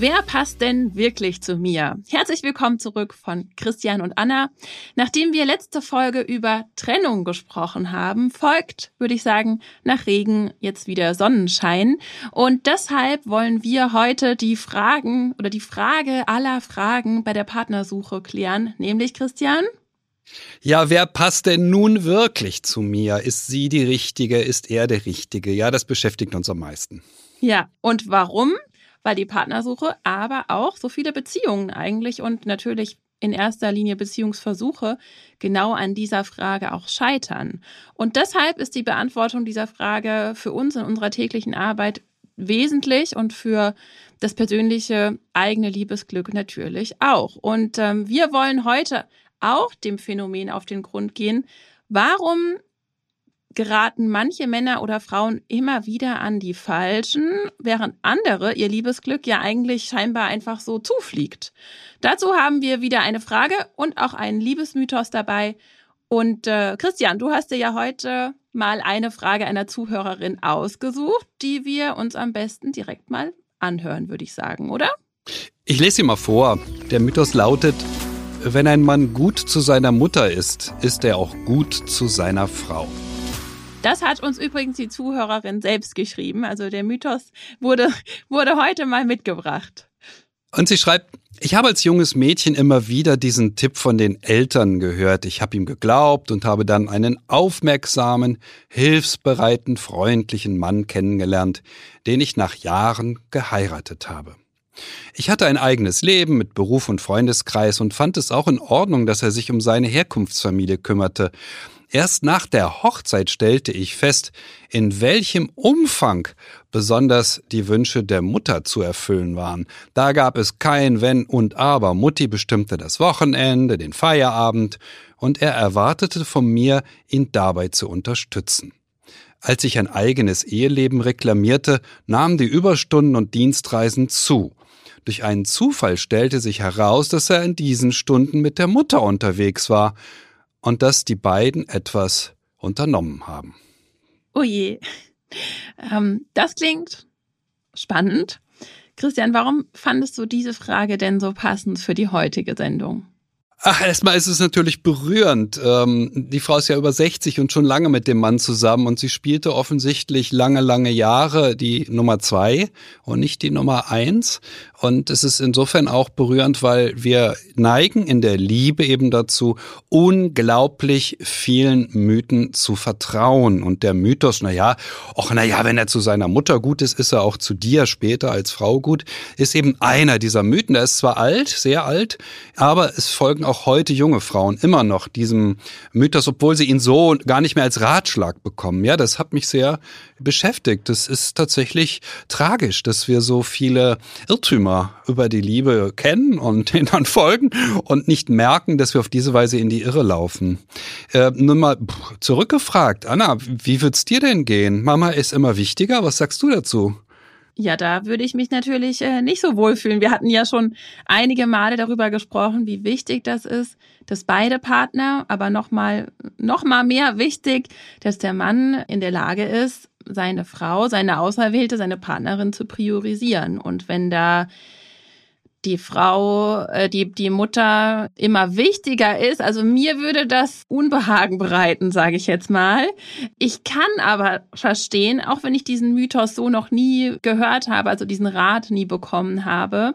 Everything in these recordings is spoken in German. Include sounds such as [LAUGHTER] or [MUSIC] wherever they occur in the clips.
Wer passt denn wirklich zu mir? Herzlich willkommen zurück von Christian und Anna. Nachdem wir letzte Folge über Trennung gesprochen haben, folgt, würde ich sagen, nach Regen jetzt wieder Sonnenschein. Und deshalb wollen wir heute die Fragen oder die Frage aller Fragen bei der Partnersuche klären, nämlich Christian. Ja, wer passt denn nun wirklich zu mir? Ist sie die Richtige? Ist er der Richtige? Ja, das beschäftigt uns am meisten. Ja, und warum? Weil die Partnersuche, aber auch so viele Beziehungen eigentlich und natürlich in erster Linie Beziehungsversuche genau an dieser Frage auch scheitern. Und deshalb ist die Beantwortung dieser Frage für uns in unserer täglichen Arbeit wesentlich und für das persönliche eigene Liebesglück natürlich auch. Und ähm, wir wollen heute auch dem Phänomen auf den Grund gehen, warum geraten manche Männer oder Frauen immer wieder an die Falschen, während andere ihr Liebesglück ja eigentlich scheinbar einfach so zufliegt. Dazu haben wir wieder eine Frage und auch einen Liebesmythos dabei. Und äh, Christian, du hast dir ja heute mal eine Frage einer Zuhörerin ausgesucht, die wir uns am besten direkt mal anhören, würde ich sagen, oder? Ich lese sie mal vor. Der Mythos lautet, wenn ein Mann gut zu seiner Mutter ist, ist er auch gut zu seiner Frau. Das hat uns übrigens die Zuhörerin selbst geschrieben. Also der Mythos wurde, wurde heute mal mitgebracht. Und sie schreibt, ich habe als junges Mädchen immer wieder diesen Tipp von den Eltern gehört. Ich habe ihm geglaubt und habe dann einen aufmerksamen, hilfsbereiten, freundlichen Mann kennengelernt, den ich nach Jahren geheiratet habe. Ich hatte ein eigenes Leben mit Beruf und Freundeskreis und fand es auch in Ordnung, dass er sich um seine Herkunftsfamilie kümmerte. Erst nach der Hochzeit stellte ich fest, in welchem Umfang besonders die Wünsche der Mutter zu erfüllen waren. Da gab es kein Wenn und Aber. Mutti bestimmte das Wochenende, den Feierabend, und er erwartete von mir, ihn dabei zu unterstützen. Als ich ein eigenes Eheleben reklamierte, nahmen die Überstunden und Dienstreisen zu. Durch einen Zufall stellte sich heraus, dass er in diesen Stunden mit der Mutter unterwegs war und dass die beiden etwas unternommen haben. Oh je. Ähm, das klingt spannend. Christian, warum fandest du diese Frage denn so passend für die heutige Sendung? Ach, erstmal ist es natürlich berührend. Ähm, die Frau ist ja über 60 und schon lange mit dem Mann zusammen und sie spielte offensichtlich lange, lange Jahre die Nummer zwei und nicht die Nummer eins. Und es ist insofern auch berührend, weil wir neigen in der Liebe eben dazu, unglaublich vielen Mythen zu vertrauen. Und der Mythos, na ja, ach, na ja, wenn er zu seiner Mutter gut ist, ist er auch zu dir später als Frau gut, ist eben einer dieser Mythen. Der ist zwar alt, sehr alt, aber es folgen heute junge Frauen immer noch diesem Mythos, obwohl sie ihn so gar nicht mehr als Ratschlag bekommen. Ja, das hat mich sehr beschäftigt. Das ist tatsächlich tragisch, dass wir so viele Irrtümer über die Liebe kennen und [LAUGHS] denen dann folgen und nicht merken, dass wir auf diese Weise in die Irre laufen. Äh, nun mal zurückgefragt, Anna, wie wird's dir denn gehen? Mama ist immer wichtiger. Was sagst du dazu? Ja, da würde ich mich natürlich äh, nicht so wohlfühlen. Wir hatten ja schon einige Male darüber gesprochen, wie wichtig das ist, dass beide Partner, aber noch mal, noch mal mehr wichtig, dass der Mann in der Lage ist, seine Frau, seine Auserwählte, seine Partnerin zu priorisieren. Und wenn da die Frau, äh, die, die Mutter immer wichtiger ist. Also mir würde das Unbehagen bereiten, sage ich jetzt mal. Ich kann aber verstehen, auch wenn ich diesen Mythos so noch nie gehört habe, also diesen Rat nie bekommen habe,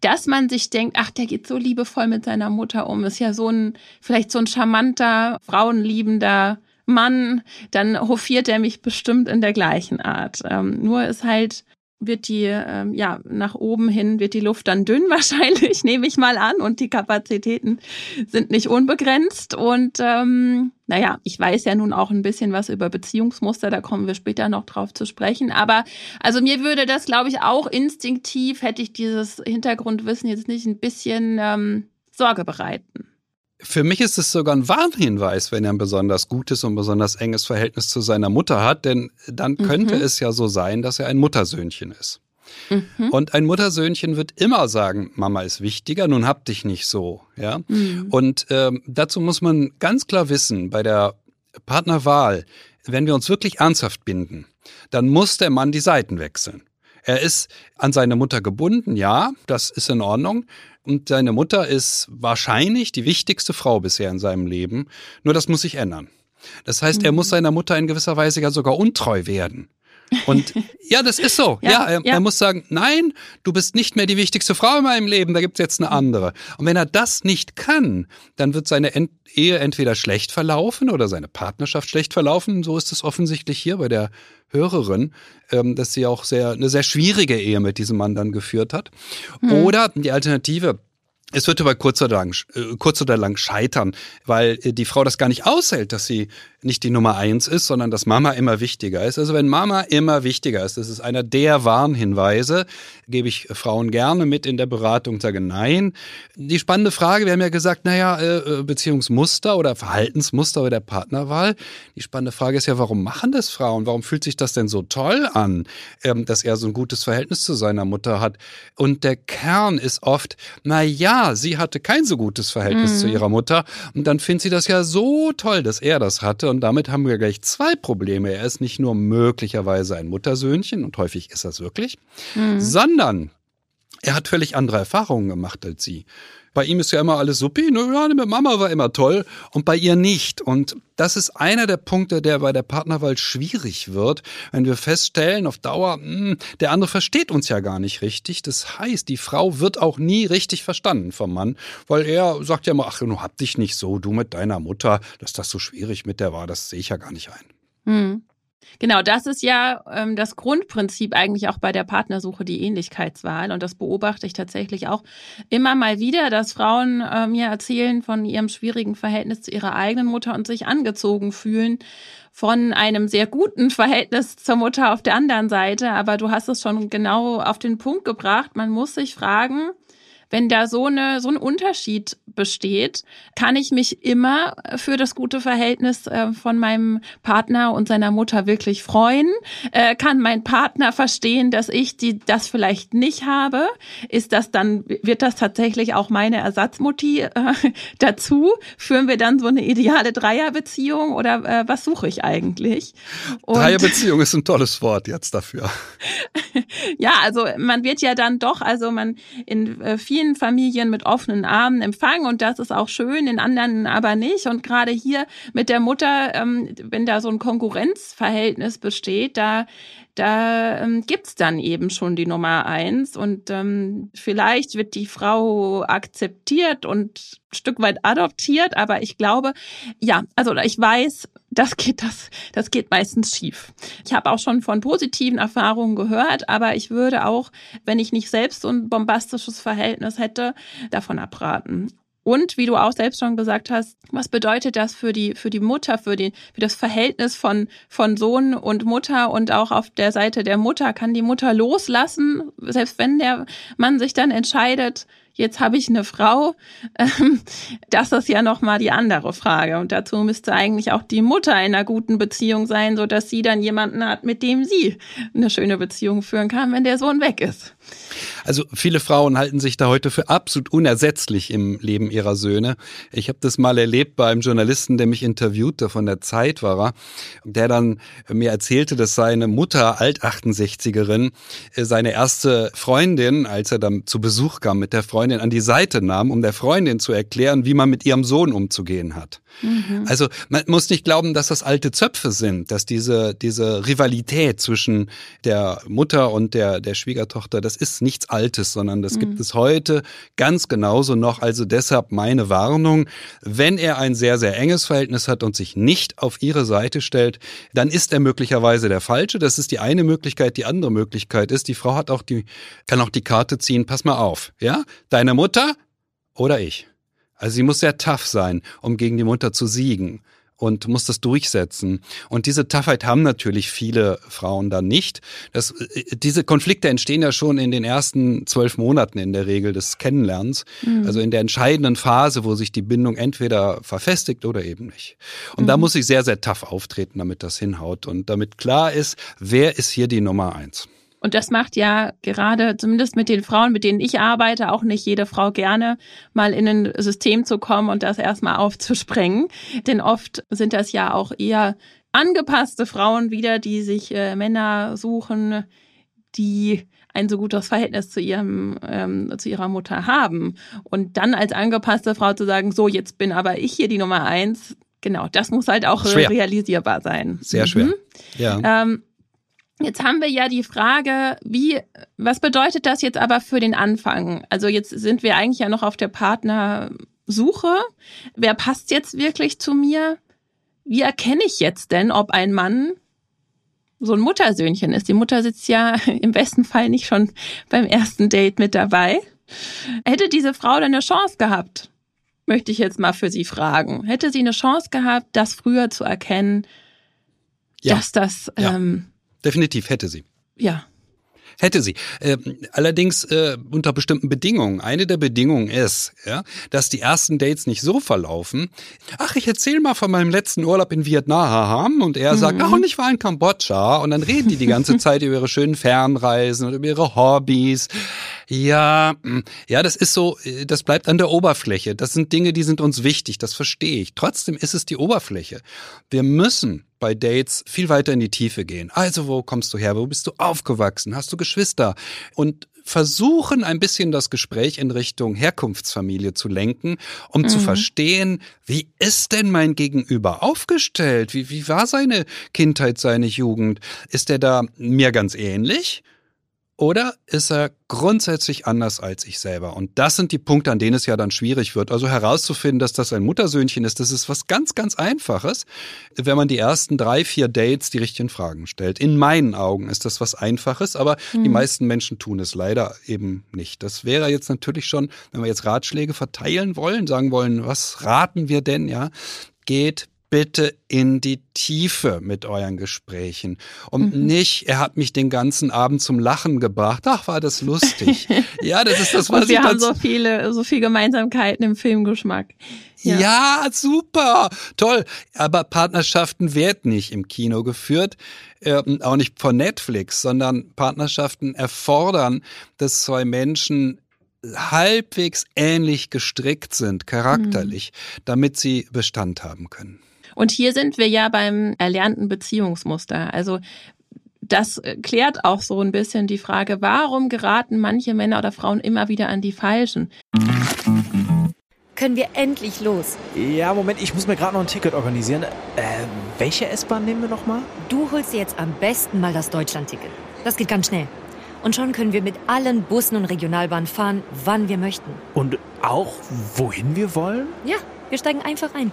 dass man sich denkt, ach, der geht so liebevoll mit seiner Mutter um, ist ja so ein, vielleicht so ein charmanter, frauenliebender Mann, dann hofiert er mich bestimmt in der gleichen Art. Ähm, nur ist halt wird die, ähm, ja, nach oben hin wird die Luft dann dünn [LAUGHS] wahrscheinlich, nehme ich mal an. Und die Kapazitäten sind nicht unbegrenzt. Und ähm, naja, ich weiß ja nun auch ein bisschen was über Beziehungsmuster, da kommen wir später noch drauf zu sprechen. Aber also mir würde das, glaube ich, auch instinktiv, hätte ich dieses Hintergrundwissen jetzt nicht ein bisschen ähm, Sorge bereiten. Für mich ist es sogar ein Warnhinweis, wenn er ein besonders gutes und besonders enges Verhältnis zu seiner Mutter hat, denn dann könnte mhm. es ja so sein, dass er ein Muttersöhnchen ist. Mhm. Und ein Muttersöhnchen wird immer sagen, Mama ist wichtiger, nun hab dich nicht so, ja. Mhm. Und ähm, dazu muss man ganz klar wissen, bei der Partnerwahl, wenn wir uns wirklich ernsthaft binden, dann muss der Mann die Seiten wechseln. Er ist an seine Mutter gebunden, ja, das ist in Ordnung. Und seine Mutter ist wahrscheinlich die wichtigste Frau bisher in seinem Leben. Nur das muss sich ändern. Das heißt, er muss mhm. seiner Mutter in gewisser Weise ja sogar untreu werden. Und ja, das ist so. [LAUGHS] ja, ja, er, ja, er, muss sagen, nein, du bist nicht mehr die wichtigste Frau in meinem Leben, da gibt's jetzt eine andere. Und wenn er das nicht kann, dann wird seine Ent Ehe entweder schlecht verlaufen oder seine Partnerschaft schlecht verlaufen. So ist es offensichtlich hier bei der Hörerin, ähm, dass sie auch sehr eine sehr schwierige Ehe mit diesem Mann dann geführt hat. Mhm. Oder die Alternative, es wird aber kurz oder lang, äh, kurz oder lang scheitern, weil äh, die Frau das gar nicht aushält, dass sie nicht die Nummer eins ist, sondern dass Mama immer wichtiger ist. Also wenn Mama immer wichtiger ist, das ist einer der Warnhinweise, gebe ich Frauen gerne mit in der Beratung, sage nein. Die spannende Frage, wir haben ja gesagt, naja, äh, Beziehungsmuster oder Verhaltensmuster bei der Partnerwahl. Die spannende Frage ist ja, warum machen das Frauen? Warum fühlt sich das denn so toll an, ähm, dass er so ein gutes Verhältnis zu seiner Mutter hat? Und der Kern ist oft, na ja, sie hatte kein so gutes Verhältnis mhm. zu ihrer Mutter und dann findet sie das ja so toll, dass er das hatte und damit haben wir gleich zwei Probleme. Er ist nicht nur möglicherweise ein Muttersöhnchen und häufig ist das wirklich, mhm. sondern er hat völlig andere Erfahrungen gemacht als sie. Bei ihm ist ja immer alles supi, nur ja, mit Mama war immer toll und bei ihr nicht. Und das ist einer der Punkte, der bei der Partnerwahl schwierig wird, wenn wir feststellen auf Dauer, mh, hm, der andere versteht uns ja gar nicht richtig. Das heißt, die Frau wird auch nie richtig verstanden vom Mann, weil er sagt ja immer, ach, du hab dich nicht so, du mit deiner Mutter, dass das so schwierig mit der war, das sehe ich ja gar nicht ein. Hm. Genau, das ist ja ähm, das Grundprinzip eigentlich auch bei der Partnersuche, die Ähnlichkeitswahl. Und das beobachte ich tatsächlich auch immer mal wieder, dass Frauen äh, mir erzählen von ihrem schwierigen Verhältnis zu ihrer eigenen Mutter und sich angezogen fühlen von einem sehr guten [LAUGHS] Verhältnis zur Mutter auf der anderen Seite. Aber du hast es schon genau auf den Punkt gebracht. Man muss sich fragen, wenn da so, eine, so ein Unterschied besteht, kann ich mich immer für das gute Verhältnis äh, von meinem Partner und seiner Mutter wirklich freuen? Äh, kann mein Partner verstehen, dass ich die, das vielleicht nicht habe? Ist das dann, wird das tatsächlich auch meine Ersatzmutti äh, [LAUGHS] dazu? Führen wir dann so eine ideale Dreierbeziehung oder äh, was suche ich eigentlich? Und Dreierbeziehung ist ein tolles Wort jetzt dafür. [LAUGHS] ja, also man wird ja dann doch, also man in äh, vielen vielen Familien mit offenen Armen empfangen und das ist auch schön, in anderen aber nicht. Und gerade hier mit der Mutter, ähm, wenn da so ein Konkurrenzverhältnis besteht, da da ähm, gibt's dann eben schon die Nummer eins und ähm, vielleicht wird die Frau akzeptiert und ein Stück weit adoptiert, aber ich glaube, ja, also ich weiß, das geht das das geht meistens schief. Ich habe auch schon von positiven Erfahrungen gehört, aber ich würde auch, wenn ich nicht selbst so ein bombastisches Verhältnis hätte, davon abraten. Und wie du auch selbst schon gesagt hast, was bedeutet das für die, für die Mutter, für, die, für das Verhältnis von, von Sohn und Mutter und auch auf der Seite der Mutter? Kann die Mutter loslassen, selbst wenn der Mann sich dann entscheidet, jetzt habe ich eine Frau. [LAUGHS] Ähm, das ist ja nochmal die andere Frage. Und dazu müsste eigentlich auch die Mutter in einer guten Beziehung sein, so dass sie dann jemanden hat, mit dem sie eine schöne Beziehung führen kann, wenn der Sohn weg ist. Also viele Frauen halten sich da heute für absolut unersetzlich im Leben ihrer Söhne. Ich habe das mal erlebt bei einem Journalisten, der mich interviewte, von der Zeit war er, der dann mir erzählte, dass seine Mutter, Alt-68erin, äh, seine erste Freundin, als er dann zu Besuch kam mit der Freundin, Freundin an die Seite nahm, um der Freundin zu erklären, wie man mit ihrem Sohn umzugehen hat. Mhm. Also man muss nicht glauben, dass das alte Zöpfe sind, dass diese, diese Rivalität zwischen der Mutter und der, der Schwiegertochter, das ist nichts Altes, sondern das mhm. gibt es heute ganz genauso noch. Also deshalb meine Warnung, wenn er ein sehr, sehr enges Verhältnis hat und sich nicht auf ihre Seite stellt, dann ist er möglicherweise der Falsche. Das ist die eine Möglichkeit. Die andere Möglichkeit ist, die Frau hat auch die, kann auch die Karte ziehen, pass mal auf, ja? Deine Mutter oder ich. Also sie muss sehr tough sein, um gegen die Mutter zu siegen. Und muss das durchsetzen. Und diese Toughheit haben natürlich viele Frauen dann nicht. Das, äh, diese Konflikte entstehen ja schon in den ersten zwölf Monaten in der Regel des Kennenlernens. Mhm. Also in der entscheidenden Phase, wo sich die Bindung entweder verfestigt oder eben nicht. Und mhm. da muss ich sehr, sehr tough auftreten, damit das hinhaut und damit klar ist, wer ist hier die Nummer eins. Und das macht ja gerade, zumindest mit den Frauen, mit denen ich arbeite, auch nicht jede Frau gerne, mal in ein System zu kommen und das erstmal aufzusprengen. Denn oft sind das ja auch eher angepasste Frauen wieder, die sich äh, Männer suchen, die ein so gutes Verhältnis zu ihrem ähm, zu ihrer Mutter haben und dann als angepasste Frau zu sagen, so jetzt bin aber ich hier die Nummer eins, genau, das muss halt auch schwer. realisierbar sein. Sehr schwer. Mhm. Ja. Ähm, Jetzt haben wir ja die Frage, wie, was bedeutet das jetzt aber für den Anfang? Also jetzt sind wir eigentlich ja noch auf der Partnersuche. Wer passt jetzt wirklich zu mir? Wie erkenne ich jetzt denn, ob ein Mann so ein Muttersöhnchen ist? Die Mutter sitzt ja [LAUGHS] im besten Fall nicht schon beim ersten Date mit dabei. Hätte diese Frau denn eine Chance gehabt? Möchte ich jetzt mal für Sie fragen. Hätte sie eine Chance gehabt, das früher zu erkennen, ja. dass das ja. ähm, Definitiv hätte sie. Ja. Hätte sie. Äh, allerdings äh, unter bestimmten Bedingungen. Eine der Bedingungen ist, ja, dass die ersten Dates nicht so verlaufen. Ach, ich erzähle mal von meinem letzten Urlaub in Vietnam und er mhm. sagt, ach, und ich war in Kambodscha und dann reden die die ganze [LAUGHS] Zeit über ihre schönen Fernreisen und über ihre Hobbys. Ja, mm, ja, das ist so, äh, das bleibt an der Oberfläche. Das sind Dinge, die sind uns wichtig, das verstehe ich. Trotzdem ist es die Oberfläche. Wir müssen bei Dates viel weiter in die Tiefe gehen. Also, wo kommst du her? Wo bist du aufgewachsen? Hast du Geschwister? Und versuchen ein bisschen das Gespräch in Richtung Herkunftsfamilie zu lenken, um mhm. zu verstehen, wie ist denn mein Gegenüber aufgestellt? Wie, wie war seine Kindheit, seine Jugend? Ist er da mir ganz ähnlich? Oder ist er grundsätzlich anders als ich selber? Und das sind die Punkte, an denen es ja dann schwierig wird. Also herauszufinden, dass das ein Muttersöhnchen ist, das ist was ganz, ganz Einfaches, wenn man die ersten drei, vier Dates die richtigen Fragen stellt. In meinen Augen ist das was Einfaches, aber mhm. die meisten Menschen tun es leider eben nicht. Das wäre jetzt natürlich schon, wenn wir jetzt Ratschläge verteilen wollen, sagen wollen, was raten wir denn, ja? Geht bitte in die Tiefe mit euren Gesprächen. Und mhm. nicht, er hat mich den ganzen Abend zum Lachen gebracht. Ach, war das lustig. [LAUGHS] ja, das ist das, was Und wir haben so viele, so viel Gemeinsamkeiten im Filmgeschmack. Ja. ja, super, toll. Aber Partnerschaften werden nicht im Kino geführt, äh, auch nicht von Netflix, sondern Partnerschaften erfordern, dass zwei Menschen halbwegs ähnlich gestrickt sind, charakterlich, mhm. damit sie Bestand haben können. Und hier sind wir ja beim erlernten Beziehungsmuster. Also das klärt auch so ein bisschen die Frage, warum geraten manche Männer oder Frauen immer wieder an die Falschen? Können wir endlich los? Ja, Moment, ich muss mir gerade noch ein Ticket organisieren. Äh, welche S-Bahn nehmen wir nochmal? Du holst dir jetzt am besten mal das Deutschland-Ticket. Das geht ganz schnell. Und schon können wir mit allen Bussen und Regionalbahnen fahren, wann wir möchten. Und auch wohin wir wollen? Ja, wir steigen einfach ein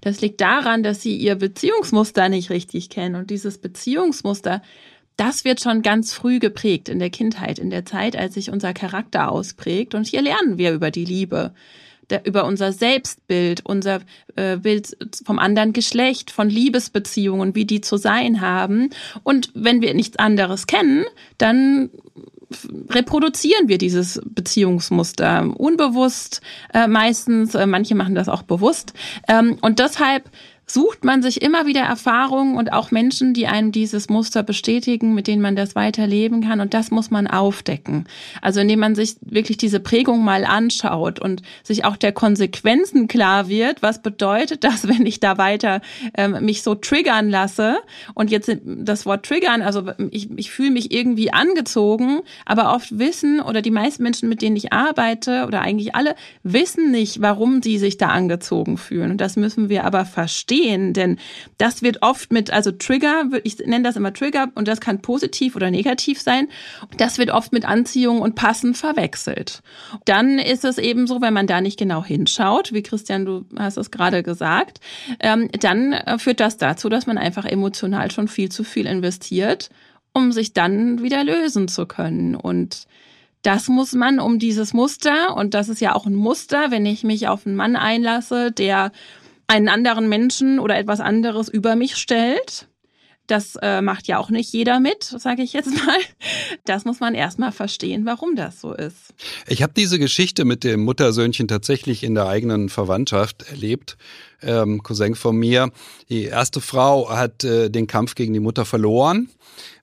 Das liegt daran, dass sie ihr Beziehungsmuster nicht richtig kennen. Und dieses Beziehungsmuster, das wird schon ganz früh geprägt in der Kindheit, in der Zeit, als sich unser Charakter ausprägt. Und hier lernen wir über die Liebe, über unser Selbstbild, unser äh, Bild vom anderen Geschlecht, von Liebesbeziehungen, wie die zu sein haben. Und wenn wir nichts anderes kennen, dann reproduzieren wir dieses Beziehungsmuster unbewusst äh, meistens, äh, manche machen das auch bewusst. Ähm, und deshalb sucht man sich immer wieder Erfahrungen und auch Menschen, die einem dieses Muster bestätigen, mit denen man das weiterleben kann. Und das muss man aufdecken. Also indem man sich wirklich diese Prägung mal anschaut und sich auch der Konsequenzen klar wird. Was bedeutet das, [LAUGHS] wenn ich da weiter ähm, mich so triggern lasse? Und jetzt das Wort triggern, also ich, ich fühle mich irgendwie angezogen, aber oft wissen oder die meisten Menschen, mit denen ich arbeite oder eigentlich alle, wissen nicht, warum sie sich da angezogen fühlen. Und das müssen wir aber verstehen verstehen, denn das wird oft mit, also Trigger, ich nenne das immer Trigger und das kann positiv oder negativ sein, das wird oft mit Anziehung und Passen verwechselt. Dann ist es eben so, wenn man da nicht genau hinschaut, wie Christian, du hast es gerade gesagt, ähm, dann äh, führt das dazu, dass man einfach emotional schon viel zu viel investiert, um sich dann wieder lösen zu können und das muss man um dieses Muster, und das ist ja auch ein Muster, wenn ich mich auf einen Mann einlasse, der einen anderen Menschen oder etwas anderes über mich stellt. Das äh, macht ja auch nicht jeder mit, sage ich jetzt [LAUGHS] mal. Das muss man erstmal verstehen, warum das so ist. Ich habe diese Geschichte mit dem Muttersöhnchen tatsächlich in der eigenen Verwandtschaft erlebt. Ähm, Cousin von mir, die erste Frau hat äh, den Kampf gegen die Mutter verloren.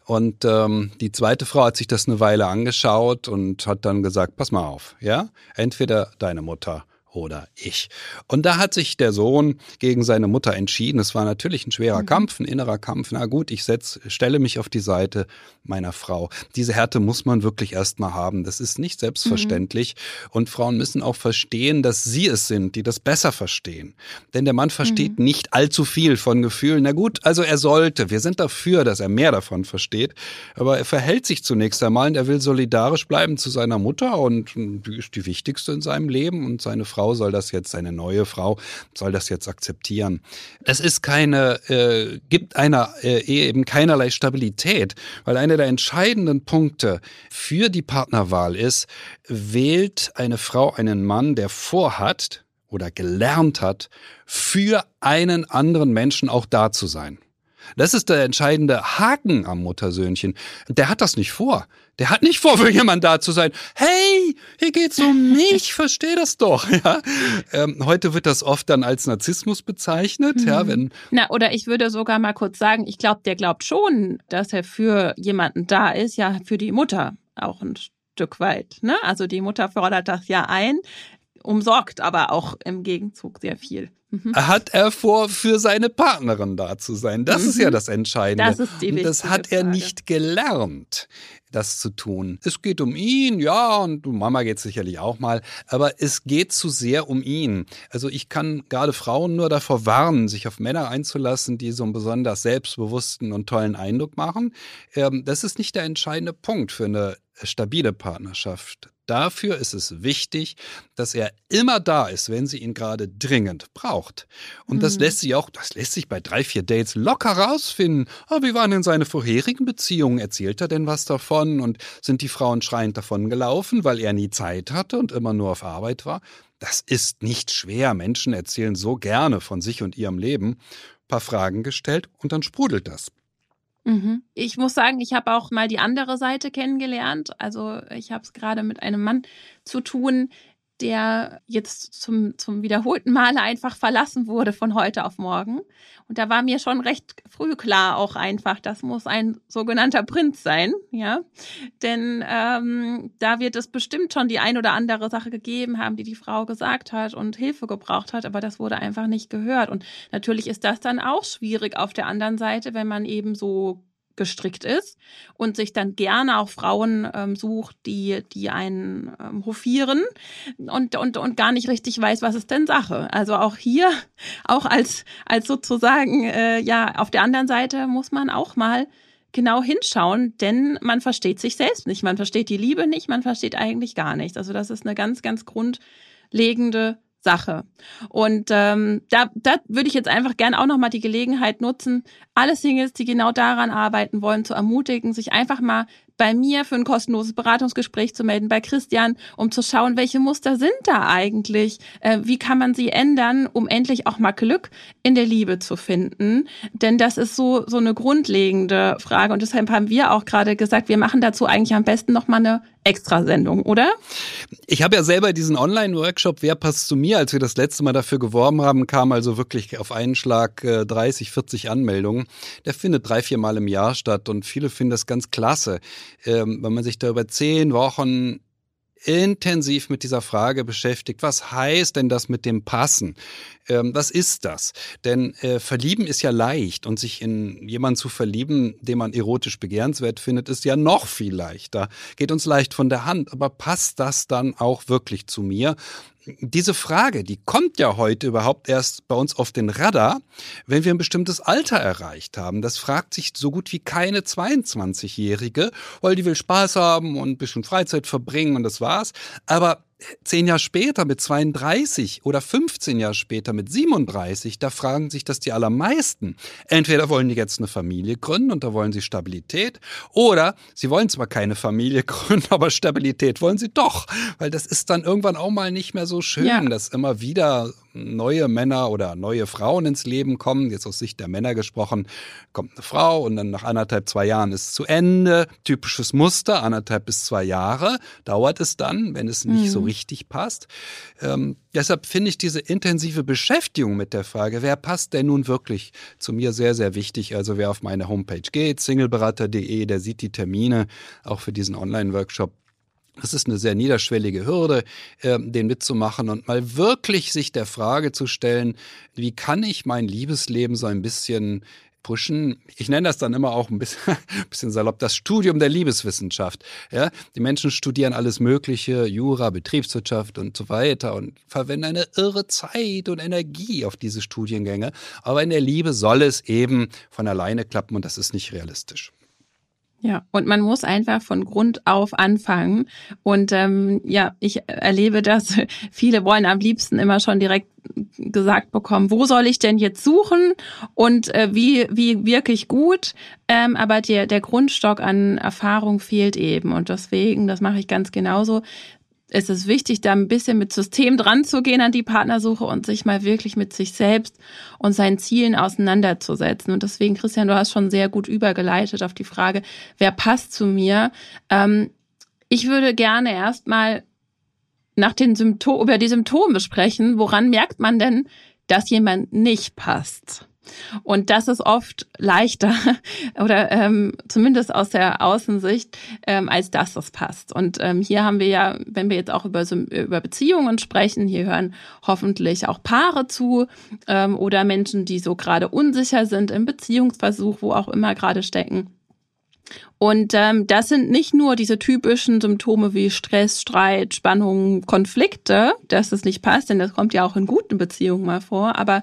Und ähm, die zweite Frau hat sich das eine Weile angeschaut und hat dann gesagt, pass mal auf, ja, entweder deine Mutter oder ich. Und da hat sich der Sohn gegen seine Mutter entschieden. Es war natürlich ein schwerer mhm. Kampf, ein innerer Kampf. Na gut, ich setz, stelle mich auf die Seite meiner Frau. Diese Härte muss man wirklich erstmal haben. Das ist nicht selbstverständlich. Mhm. Und Frauen müssen auch verstehen, dass sie es sind, die das besser verstehen. Denn der Mann versteht mhm. nicht allzu viel von Gefühlen. Na gut, also er sollte. Wir sind dafür, dass er mehr davon versteht. Aber er verhält sich zunächst einmal und er will solidarisch bleiben zu seiner Mutter und die ist die wichtigste in seinem Leben und seine Frau Frau soll das jetzt, seine neue Frau soll das jetzt akzeptieren. Es ist keine, äh, gibt einer äh, eben keinerlei Stabilität, weil einer der entscheidenden Punkte für die Partnerwahl ist, wählt eine Frau einen Mann, der vorhat oder gelernt hat, für einen anderen Menschen auch da zu sein. Das ist der entscheidende Haken am Muttersöhnchen. Der hat das nicht vor. Der hat nicht vor, für jemand da zu sein. Hey, hier geht's um mich, versteh das doch. [LAUGHS] Ja? Ähm, heute wird das oft dann als Narzissmus bezeichnet. Mhm. Ja, wenn Na, oder ich würde sogar mal kurz sagen, ich glaube, der glaubt schon, dass er für jemanden da ist, ja, für die Mutter auch ein Stück weit. Ne? Also die Mutter fordert das ja ein, umsorgt aber auch im Gegenzug sehr viel. Mhm. Hat er vor, für seine Partnerin da zu sein? Das mhm. ist ja mhm. das Entscheidende. Das ist die und das hat er Frage. nicht gelernt, das zu tun. Es geht um ihn, ja, und um Mama geht es sicherlich auch mal, aber es geht zu sehr um ihn. Also ich kann gerade Frauen nur davor warnen, sich auf Männer einzulassen, die so einen besonders selbstbewussten und tollen Eindruck machen. Ähm, das ist nicht der entscheidende Punkt für eine stabile Partnerschaft. Dafür ist es wichtig, dass er immer da ist, wenn sie ihn gerade dringend braucht. Und mhm. das lässt sich auch, das lässt sich bei drei, vier Dates locker rausfinden. Oh, wie waren denn seine vorherigen Beziehungen? Erzählt er denn was davon? Und sind die Frauen schreiend davon gelaufen, weil er nie Zeit hatte und immer nur auf Arbeit war? Das ist nicht schwer. Menschen erzählen so gerne von sich und ihrem Leben. Ein paar Fragen gestellt und dann sprudelt das. Mhm. Ich muss sagen, ich habe auch mal die andere Seite kennengelernt. Also ich habe es gerade mit einem Mann zu tun, der jetzt zum, zum wiederholten Male einfach verlassen wurde von heute auf morgen. Und da war mir schon recht früh klar auch einfach, das muss ein sogenannter Prinz sein, ja. Denn ähm, da wird es bestimmt schon die ein oder andere Sache gegeben haben, die die Frau gesagt hat und Hilfe gebraucht hat, aber das wurde einfach nicht gehört. Und natürlich ist das dann auch schwierig auf der anderen Seite, wenn man eben so gestrickt ist und sich dann gerne auch Frauen ähm, sucht, die, die einen ähm, hofieren und, und, und gar nicht richtig weiß, was ist denn Sache. Also auch hier, [LAUGHS] auch als, als sozusagen, äh, ja, auf der anderen Seite muss man auch mal genau hinschauen, denn man versteht sich selbst nicht. Man versteht die Liebe nicht, man versteht eigentlich gar nichts. Also das ist eine ganz, ganz grundlegende Sache. Und ähm, da, da würde ich jetzt einfach gern auch nochmal die Gelegenheit nutzen, alle Singles, die genau daran arbeiten wollen, zu ermutigen, sich einfach mal bei mir für ein kostenloses Beratungsgespräch zu melden, bei Christian, um zu schauen, welche Muster sind da eigentlich, äh, wie kann man sie ändern, um endlich auch mal Glück in der Liebe zu finden. Denn das ist so, so eine grundlegende Frage und deshalb haben wir auch gerade gesagt, wir machen dazu eigentlich am besten nochmal eine Extrasendung, oder? Ich habe ja selber diesen Online-Workshop Wer passt zu mir, als wir das letzte Mal dafür geworben haben, kam also wirklich auf einen Schlag äh, 30, 40 Anmeldungen. Der findet drei, vier Mal im Jahr statt und viele finden das ganz klasse, ähm, wenn man sich da über zehn Wochen intensiv mit dieser Frage beschäftigt, was heißt denn das mit dem Passen? Ähm, was ist das? Denn äh, verlieben ist ja leicht und sich in jemanden zu verlieben, den man erotisch begehrenswert findet, ist ja noch viel leichter. Geht uns leicht von der Hand, aber passt das dann auch wirklich zu mir? Diese Frage, die kommt ja heute überhaupt erst bei uns auf den Radar, wenn wir ein bestimmtes Alter erreicht haben. Das fragt sich so gut wie keine 22-Jährige, weil die will Spaß haben und ein bisschen Freizeit verbringen und das war's. Aber zehn Jahre später mit 32 oder 15 Jahre später mit 37, da fragen sich das die allermeisten. Entweder wollen die jetzt eine Familie gründen und da wollen sie Stabilität oder sie wollen zwar keine Familie [LAUGHS] gründen, aber Stabilität wollen sie doch, weil das ist dann irgendwann auch mal nicht mehr so schön, ja. dass immer wieder neue Männer oder neue Frauen ins Leben kommen, jetzt aus Sicht der Männer gesprochen, kommt eine Frau und dann nach anderthalb, zwei Jahren ist es zu Ende. Typisches Muster, anderthalb bis zwei Jahre dauert es dann, wenn es nicht mhm. so richtig passt. Ähm, deshalb finde ich diese intensive Beschäftigung mit der Frage, wer passt denn nun wirklich zu mir sehr, sehr wichtig. Also wer auf meine Homepage geht, singleberater.de, der sieht die Termine auch für diesen Online-Workshop es ist eine sehr niederschwellige Hürde, äh, den mitzumachen und mal wirklich sich der Frage zu stellen, wie kann ich mein Liebesleben so ein bisschen pushen. Ich nenne das dann immer auch ein bisschen, [LAUGHS] bisschen salopp, das Studium der Liebeswissenschaft. Ja, die Menschen studieren alles Mögliche, Jura, Betriebswirtschaft und so weiter und verwenden eine irre Zeit und Energie auf diese Studiengänge. Aber in der Liebe soll es eben von alleine klappen und das ist nicht realistisch. Ja, und man muss einfach von Grund auf anfangen. Und ähm, ja, ich erlebe das. [LAUGHS] Viele wollen am liebsten immer schon direkt gesagt bekommen, wo soll ich denn jetzt suchen und äh, wie, wie wirklich gut. Ähm, aber der, der Grundstock an Erfahrung fehlt eben. Und deswegen, das mache ich ganz genauso, ist es wichtig, da ein bisschen mit System dran zu gehen an die Partnersuche und sich mal wirklich mit sich selbst und seinen Zielen auseinanderzusetzen. Und deswegen, Christian, du hast schon sehr gut übergeleitet auf die Frage, wer passt zu mir? Ähm, ich würde gerne erstmal nach den Symptomen, über die Symptome sprechen. Woran merkt man denn, dass jemand nicht passt? Und das ist oft leichter [LAUGHS] oder ähm, zumindest aus der Außensicht, ähm, als dass es passt. Und ähm, hier haben wir ja, wenn wir jetzt auch über, über Beziehungen sprechen, hier hören hoffentlich auch Paare zu ähm, oder Menschen, die so gerade unsicher sind im Beziehungsversuch, wo auch immer gerade stecken. Und ähm, das sind nicht nur diese typischen Symptome wie Stress, Streit, Spannung, Konflikte, dass es nicht passt, denn das kommt ja auch in guten Beziehungen mal vor, aber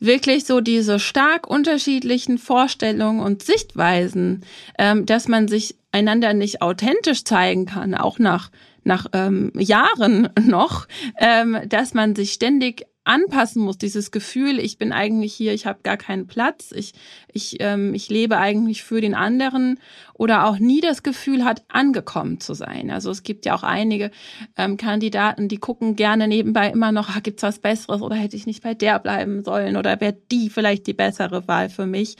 wirklich so diese stark unterschiedlichen Vorstellungen und Sichtweisen, ähm, dass man sich einander nicht authentisch zeigen kann, auch nach nach ähm, Jahren [LAUGHS] noch, ähm, dass man sich ständig anpassen muss, dieses Gefühl, ich bin eigentlich hier, ich habe gar keinen Platz, ich, ich, ähm, ich lebe eigentlich für den anderen oder auch nie das Gefühl hat, angekommen zu sein. Also es gibt ja auch einige ähm, Kandidaten, die gucken gerne nebenbei immer noch, ah, gibt's was Besseres oder hätte ich nicht bei der bleiben sollen oder wäre die vielleicht die bessere Wahl für mich.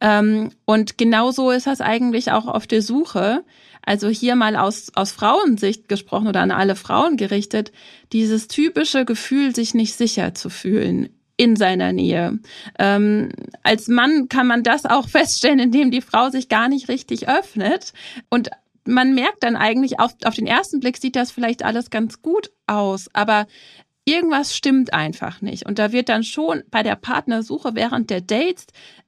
Ähm, und genauso ist das eigentlich auch auf der Suche also hier mal aus, aus Frauensicht gesprochen oder an alle Frauen gerichtet, dieses typische Gefühl, sich nicht sicher zu fühlen in seiner Nähe. Ähm, als Mann kann man das auch [LAUGHS] feststellen, indem die Frau sich gar nicht richtig öffnet. Und man merkt dann eigentlich, auf, auf den ersten Blick sieht das vielleicht alles ganz gut aus, aber irgendwas stimmt einfach nicht. Und da wird dann schon bei der Partnersuche während der Dates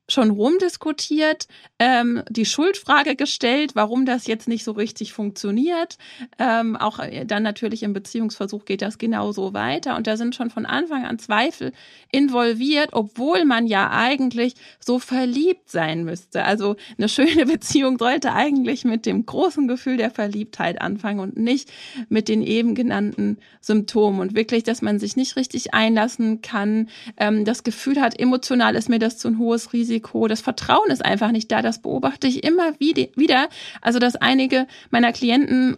schon rumdiskutiert, ähm, die Schuldfrage gestellt, warum das jetzt nicht so richtig funktioniert. Ähm, auch äh, dann natürlich im Beziehungsversuch geht das genauso weiter. Und da sind schon von Anfang an Zweifel involviert, obwohl man ja eigentlich so verliebt sein müsste. Also eine schöne [LAUGHS] Beziehung sollte eigentlich mit dem großen Gefühl der Verliebtheit anfangen und nicht mit den eben genannten Symptomen. Und wirklich, dass man sich nicht richtig einlassen kann, ähm, das Gefühl hat, emotional ist mir das zu ein hohes Risiko Risiko. Das Vertrauen ist einfach nicht da. Das beobachte ich immer wieder. Also, dass einige meiner Klienten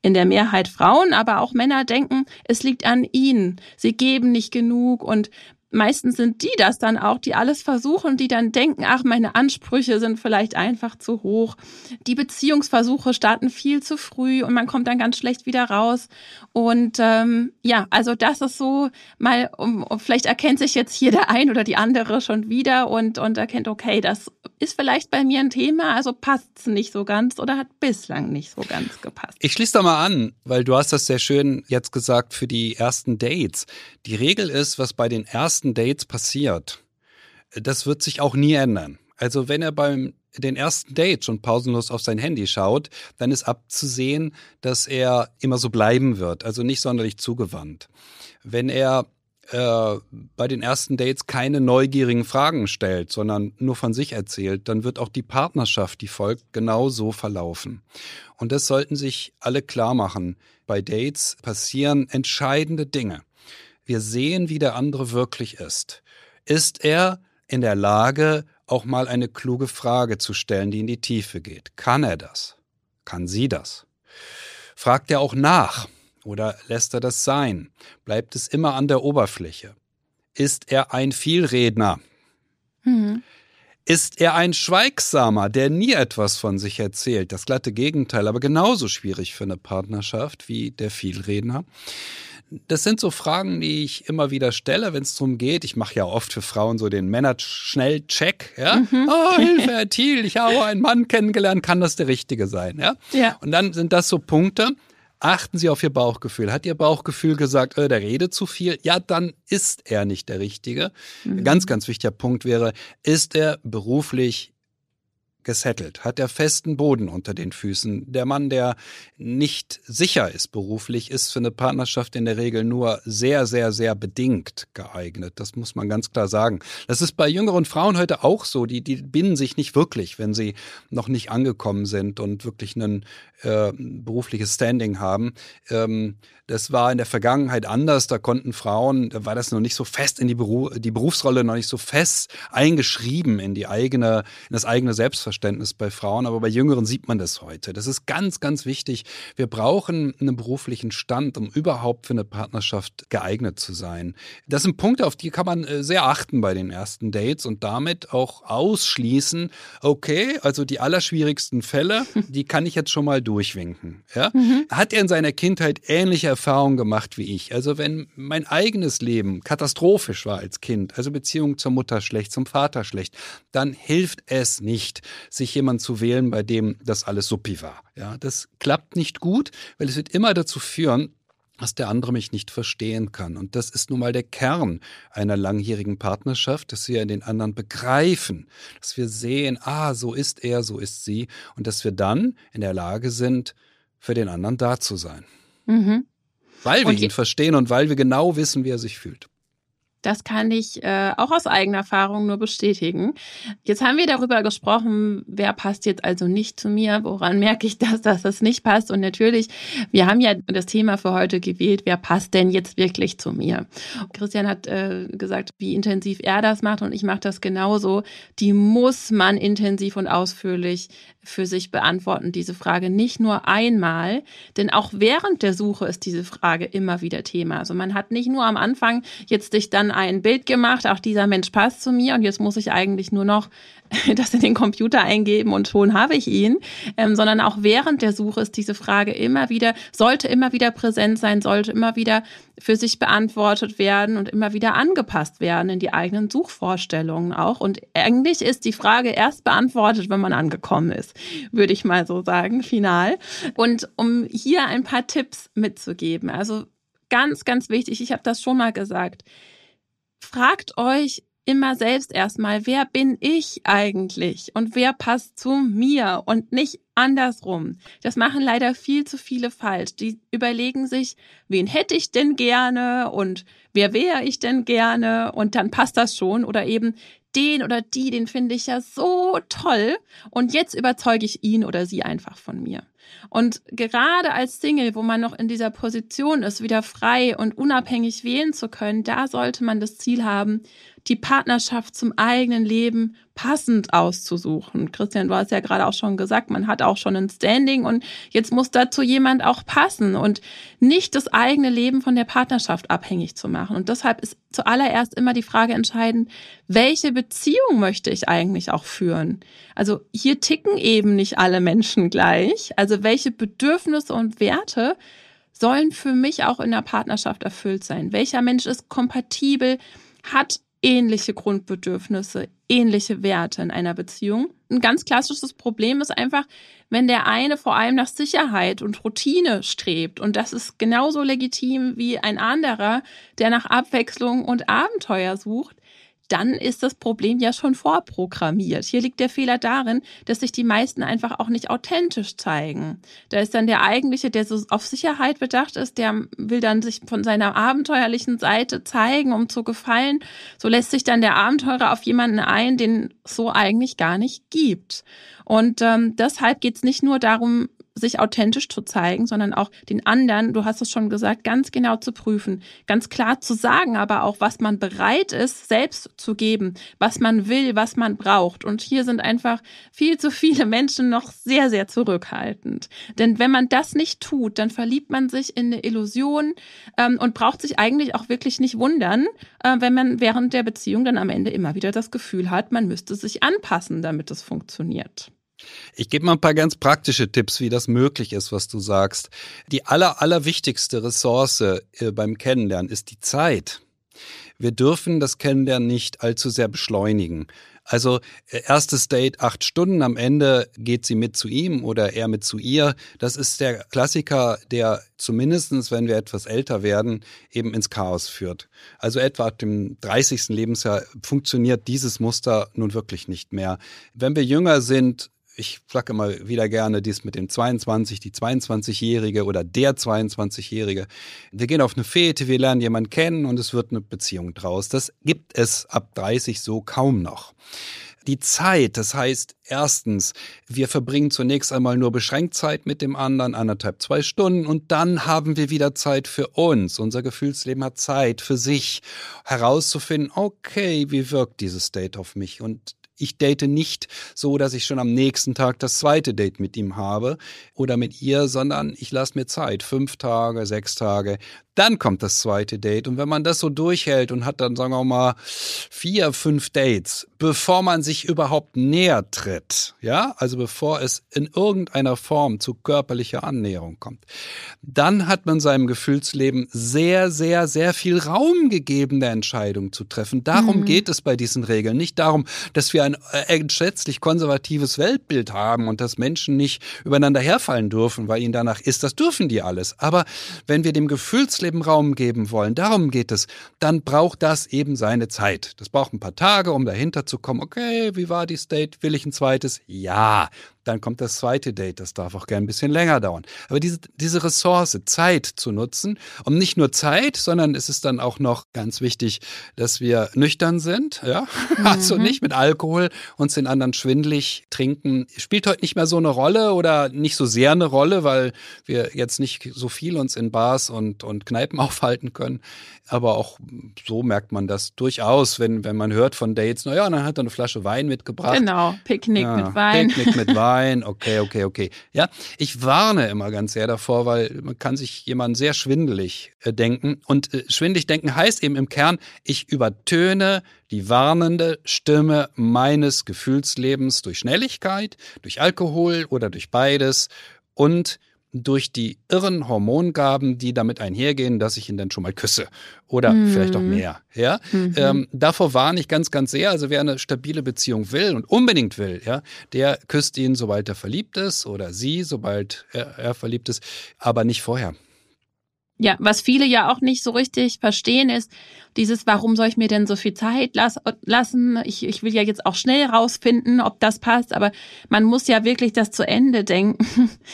in der Mehrheit Frauen, aber auch Männer denken, es liegt an ihnen. Sie geben nicht genug und meistens sind die das dann auch, die alles versuchen, die dann denken, ach, meine Ansprüche sind vielleicht einfach zu hoch. Die Beziehungsversuche starten viel zu früh und man kommt dann ganz schlecht wieder raus. Und ähm, ja, also das ist so mal, um, vielleicht erkennt sich jetzt hier der ein oder die andere schon wieder und, und erkennt, okay, das ist vielleicht bei mir ein Thema, also passt es nicht so ganz oder hat bislang nicht so ganz gepasst. Ich schließe da mal an, weil du hast das sehr schön jetzt gesagt für die ersten Dates. Die Regel ist, was bei den ersten Dates passiert, das wird sich auch nie ändern. Also wenn er beim den ersten Date schon pausenlos auf sein Handy schaut, dann ist abzusehen, dass er immer so bleiben wird, also nicht sonderlich zugewandt. Wenn er äh, bei den ersten Dates keine neugierigen Fragen stellt, sondern nur von sich erzählt, dann wird auch die Partnerschaft, die folgt, genau so verlaufen. Und das sollten sich alle klar machen. Bei Dates passieren entscheidende Dinge. Wir sehen, wie der andere wirklich ist. Ist er in der Lage, auch mal eine kluge Frage zu stellen, die in die Tiefe geht? Kann er das? Kann sie das? Fragt er auch nach? Oder lässt er das sein? Bleibt es immer an der Oberfläche? Ist er ein Vielredner? Mhm. Ist er ein Schweigsamer, der nie etwas von sich erzählt? Das glatte Gegenteil, aber genauso schwierig für eine Partnerschaft wie der Vielredner. Das sind so Fragen, die ich immer wieder stelle, wenn es darum geht. Ich mache ja oft für Frauen so den Männer-Schnell-Check. Ja? Mhm. Oh, [LAUGHS] Hilfe, Herr Thiel, ich habe einen Mann kennengelernt, kann das der Richtige sein? Ja? ja. Und dann sind das so Punkte, achten Sie auf Ihr Bauchgefühl. Hat Ihr Bauchgefühl gesagt, äh, der redet zu viel? Ja, dann ist er nicht der Richtige. Mhm. Ganz, ganz wichtiger Punkt wäre, ist er beruflich gesettelt, hat er festen Boden unter den Füßen. Der Mann, der nicht sicher ist beruflich, ist für eine Partnerschaft in der Regel nur sehr, sehr, sehr bedingt geeignet. Das muss man ganz klar sagen. Das ist bei jüngeren Frauen heute auch so. Die, die binden sich nicht wirklich, wenn sie noch nicht angekommen sind und wirklich ein äh, berufliches Standing haben. Ähm, das war in der Vergangenheit anders. Da konnten Frauen, da war das noch nicht so fest in die, Beru die Berufsrolle, noch nicht so fest eingeschrieben in die eigene, in das eigene Selbstverständnis bei Frauen. Aber bei Jüngeren sieht man das heute. Das ist ganz, ganz wichtig. Wir brauchen einen beruflichen Stand, um überhaupt für eine Partnerschaft geeignet zu sein. Das sind Punkte, auf die kann man äh, sehr achten bei den ersten Dates und damit auch ausschließen, okay, also die allerschwierigsten Fälle, [LAUGHS] die kann ich jetzt schon mal durchwinken. Ja? Mhm. Hat er in seiner Kindheit ähnliche Erfahrungen gemacht wie ich. Also wenn mein eigenes Leben katastrophisch war als Kind, also Beziehung zur Mutter schlecht, zum Vater schlecht, dann hilft es nicht, sich jemand zu wählen, bei dem das alles suppi war. Ja, das klappt nicht gut, weil es wird immer dazu führen, dass der andere mich nicht verstehen kann. Und das ist nun mal der Kern einer langjährigen Partnerschaft, dass wir den anderen begreifen, dass wir sehen, ah, so ist er, so ist sie, und dass wir dann in der Lage sind, für den anderen da zu sein. Mhm. Weil wir und ihn verstehen und weil wir genau wissen, wie er sich fühlt. Das kann ich äh, auch aus eigener Erfahrung nur bestätigen. Jetzt haben wir darüber gesprochen, wer passt jetzt also nicht zu mir, woran merke ich das, dass das nicht passt. Und natürlich, wir haben ja das Thema für heute gewählt, wer passt denn jetzt wirklich zu mir. Christian hat äh, gesagt, wie intensiv er das macht und ich mache das genauso. Die muss man intensiv und ausführlich für sich beantworten, diese Frage nicht nur einmal, denn auch während der Suche ist diese Frage immer wieder Thema. Also man hat nicht nur am Anfang jetzt sich dann ein Bild gemacht, auch dieser Mensch passt zu mir und jetzt muss ich eigentlich nur noch [LAUGHS] das in den Computer eingeben und schon habe ich ihn, ähm, sondern auch während der Suche ist diese Frage immer wieder, sollte immer wieder präsent sein, sollte immer wieder für sich beantwortet werden und immer wieder angepasst werden in die eigenen Suchvorstellungen auch. Und eigentlich ist die Frage erst beantwortet, wenn man angekommen ist, würde ich mal so sagen, final. Und um hier ein paar Tipps mitzugeben, also ganz, ganz wichtig, ich habe das schon mal gesagt, fragt euch, immer selbst erstmal, wer bin ich eigentlich und wer passt zu mir und nicht andersrum. Das machen leider viel zu viele falsch. Die überlegen sich, wen hätte ich denn gerne und wer wäre ich denn gerne und dann passt das schon oder eben den oder die, den finde ich ja so toll und jetzt überzeuge ich ihn oder sie einfach von mir. Und gerade als Single, wo man noch in dieser Position ist, wieder frei und unabhängig wählen zu können, da sollte man das Ziel haben, die Partnerschaft zum eigenen Leben passend auszusuchen. Christian, du hast ja gerade auch schon gesagt, man hat auch schon ein Standing und jetzt muss dazu jemand auch passen und nicht das eigene Leben von der Partnerschaft abhängig zu machen. Und deshalb ist zuallererst immer die Frage entscheidend, welche Beziehung möchte ich eigentlich auch führen? Also hier ticken eben nicht alle Menschen gleich. Also welche Bedürfnisse und Werte sollen für mich auch in der Partnerschaft erfüllt sein? Welcher Mensch ist kompatibel, hat ähnliche Grundbedürfnisse, ähnliche Werte in einer Beziehung. Ein ganz klassisches Problem ist einfach, wenn der eine vor allem nach Sicherheit und Routine strebt. Und das ist genauso legitim wie ein anderer, der nach Abwechslung und Abenteuer sucht dann ist das Problem ja schon vorprogrammiert. Hier liegt der Fehler darin, dass sich die meisten einfach auch nicht authentisch zeigen. Da ist dann der eigentliche, der so auf Sicherheit bedacht ist, der will dann sich von seiner abenteuerlichen Seite zeigen, um zu gefallen. So lässt sich dann der Abenteurer auf jemanden ein, den so eigentlich gar nicht gibt. Und ähm, deshalb geht es nicht nur darum, sich authentisch zu zeigen, sondern auch den anderen, du hast es schon gesagt, ganz genau zu prüfen, ganz klar zu sagen, aber auch, was man bereit ist, selbst zu geben, was man will, was man braucht. Und hier sind einfach viel zu viele Menschen noch sehr, sehr zurückhaltend. Denn wenn man das nicht tut, dann verliebt man sich in eine Illusion ähm, und braucht sich eigentlich auch wirklich nicht wundern, äh, wenn man während der Beziehung dann am Ende immer wieder das Gefühl hat, man müsste sich anpassen, damit es funktioniert. Ich gebe mal ein paar ganz praktische Tipps, wie das möglich ist, was du sagst. Die aller, allerwichtigste Ressource äh, beim Kennenlernen ist die Zeit. Wir dürfen das Kennenlernen nicht allzu sehr beschleunigen. Also äh, erstes Date acht Stunden, am Ende geht sie mit zu ihm oder er mit zu ihr. Das ist der Klassiker, der zumindestens, wenn wir etwas älter werden, eben ins Chaos führt. Also etwa ab dem 30. Lebensjahr funktioniert dieses Muster nun wirklich nicht mehr. Wenn wir jünger sind, ich flacke mal wieder gerne dies mit dem 22, die 22-Jährige oder der 22-Jährige. Wir gehen auf eine Fete, wir lernen jemanden kennen und es wird eine Beziehung draus. Das gibt es ab 30 so kaum noch. Die Zeit, das heißt erstens, wir verbringen zunächst einmal nur beschränkt Zeit mit dem anderen, anderthalb, zwei Stunden und dann haben wir wieder Zeit für uns. Unser Gefühlsleben hat Zeit für sich herauszufinden, okay, wie wirkt dieses Date auf mich und ich date nicht so, dass ich schon am nächsten Tag das zweite Date mit ihm habe oder mit ihr, sondern ich lasse mir Zeit. Fünf Tage, sechs Tage. Dann kommt das zweite Date. Und wenn man das so durchhält und hat dann, sagen wir mal, vier, fünf Dates, bevor man sich überhaupt näher tritt, ja, also bevor es in irgendeiner Form zu körperlicher Annäherung kommt, dann hat man seinem Gefühlsleben sehr, sehr, sehr viel Raum gegeben, eine Entscheidung zu treffen. Darum mhm. geht es bei diesen Regeln. Nicht darum, dass wir ein äh, entsetzlich konservatives Weltbild haben und dass Menschen nicht übereinander herfallen dürfen, weil ihnen danach ist. Das dürfen die alles. Aber wenn wir dem Gefühlsleben Raum geben wollen, darum geht es, dann braucht das eben seine Zeit. Das braucht ein paar Tage, um dahinter zu kommen, okay, wie war die State? Will ich ein zweites? Ja. Dann kommt das zweite Date, das darf auch gern ein bisschen länger dauern. Aber diese, diese Ressource, Zeit zu nutzen, und nicht nur Zeit, sondern es ist dann auch noch ganz wichtig, dass wir nüchtern sind, ja. [LAUGHS] Mhm. Also nicht mit Alkohol uns den anderen schwindlig trinken. Spielt heute nicht mehr so eine Rolle oder nicht so sehr eine Rolle, weil wir jetzt nicht so viel uns in Bars und, und Kneipen [LAUGHS] aufhalten können. Aber auch so merkt man das durchaus, wenn, wenn man hört von Dates, naja, dann hat er eine Flasche Wein mitgebracht. Genau, Picknick ja, mit Wein. Picknick mit Wein. [LAUGHS] Nein, okay, okay, okay. Ja, ich warne immer ganz sehr davor, weil man kann sich jemanden sehr schwindelig äh, denken. Und äh, schwindelig denken heißt eben im Kern, ich übertöne die warnende Stimme meines Gefühlslebens durch Schnelligkeit, durch Alkohol oder durch beides und durch die irren Hormongaben, die damit einhergehen, dass ich ihn dann schon mal küsse oder mhm. vielleicht auch mehr. Ja, mhm. ähm, davor warne ich ganz, ganz sehr. Also wer eine stabile Beziehung will und unbedingt will, ja, der küsst ihn, sobald er verliebt ist oder sie, sobald er, er verliebt ist, aber nicht vorher. Ja, was viele ja auch nicht so richtig verstehen ist, dieses, warum soll ich mir denn so viel Zeit las lassen? Ich, ich will ja jetzt auch schnell rausfinden, ob das passt, aber man muss ja wirklich das zu Ende denken.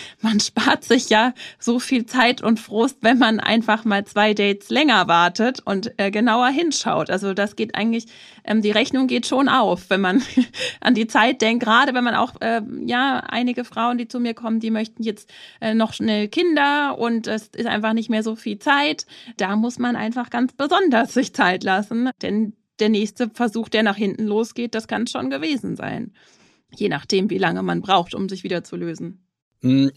[LAUGHS] man spart sich ja so viel Zeit und Frust, wenn man einfach mal zwei Dates länger wartet und äh, genauer hinschaut. Also das geht eigentlich, ähm, die Rechnung geht schon auf, wenn man [LAUGHS] an die Zeit denkt, gerade wenn man auch, äh, ja, einige Frauen, die zu mir kommen, die möchten jetzt äh, noch schnell Kinder und es ist einfach nicht mehr so viel Zeit. Da muss man einfach ganz besonders sich Zeit lassen, denn der nächste Versuch, der nach hinten losgeht, das kann schon gewesen sein. Je nachdem, wie lange man braucht, um sich wieder zu lösen. Hm,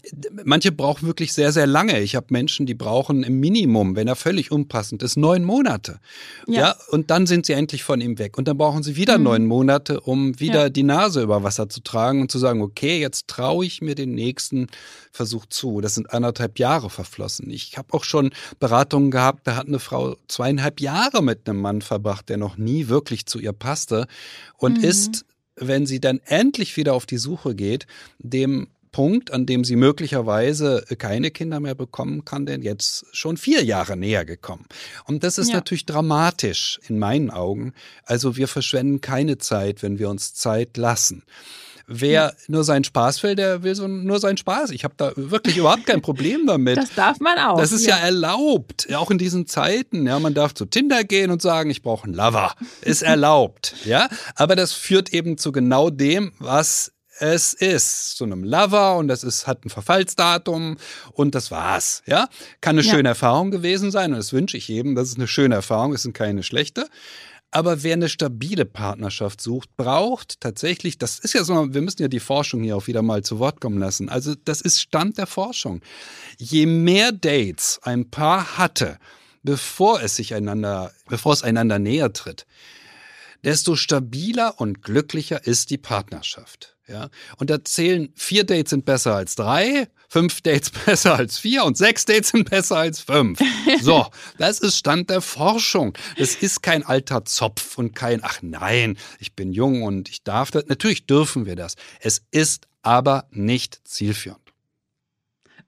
manche brauchen wirklich sehr, sehr lange. Ich habe Menschen, die brauchen im Minimum, wenn er völlig unpassend ist, neun Monate. Ja. ja. und dann sind sie endlich von ihm weg. Und dann brauchen sie wieder mhm. neun Monate, um wieder ja. die Nase über Wasser zu tragen und zu sagen, okay, jetzt traue ich mir den nächsten Versuch zu. Das sind anderthalb Jahre verflossen. Ich habe auch schon Beratungen gehabt, da hat eine Frau zweieinhalb Jahre mit einem Mann verbracht, der noch nie wirklich zu ihr passte und mhm. ist wenn sie dann endlich wieder auf die Suche geht, dem Punkt, an dem sie möglicherweise keine Kinder mehr bekommen kann, denn jetzt schon vier Jahre näher gekommen. Und das ist ja. natürlich dramatisch in meinen Augen. Also wir verschwenden keine Zeit, wenn wir uns Zeit lassen. Wer nur seinen Spaß will, der will so nur seinen Spaß. Ich habe da wirklich überhaupt kein Problem damit. Das darf man auch. Das ist ja, ja erlaubt, ja, auch in diesen Zeiten. Ja, man darf zu Tinder gehen und sagen, ich brauche einen Lover. Ist erlaubt, ja. Aber das führt eben zu genau dem, was es ist zu einem Lover und das ist, hat ein Verfallsdatum und das war's. Ja, kann eine ja. schöne Erfahrung gewesen sein und das wünsche ich jedem. Das ist eine schöne Erfahrung, ist keine schlechte. Aber wer eine stabile Partnerschaft sucht, braucht tatsächlich, das ist ja so, wir müssen ja die Forschung hier auch wieder mal zu Wort kommen lassen. Also das ist Stand der Forschung. Je mehr Dates ein Paar hatte, bevor es sich einander, bevor es einander näher tritt, desto stabiler und glücklicher ist die Partnerschaft. Ja, und da zählen vier Dates sind besser als drei, fünf Dates [LAUGHS] besser als vier und sechs Dates sind besser als fünf. So, das ist Stand der Forschung. Das ist kein alter Zopf und kein, ach nein, ich bin jung und ich darf das. Natürlich dürfen wir das. Es ist aber nicht zielführend.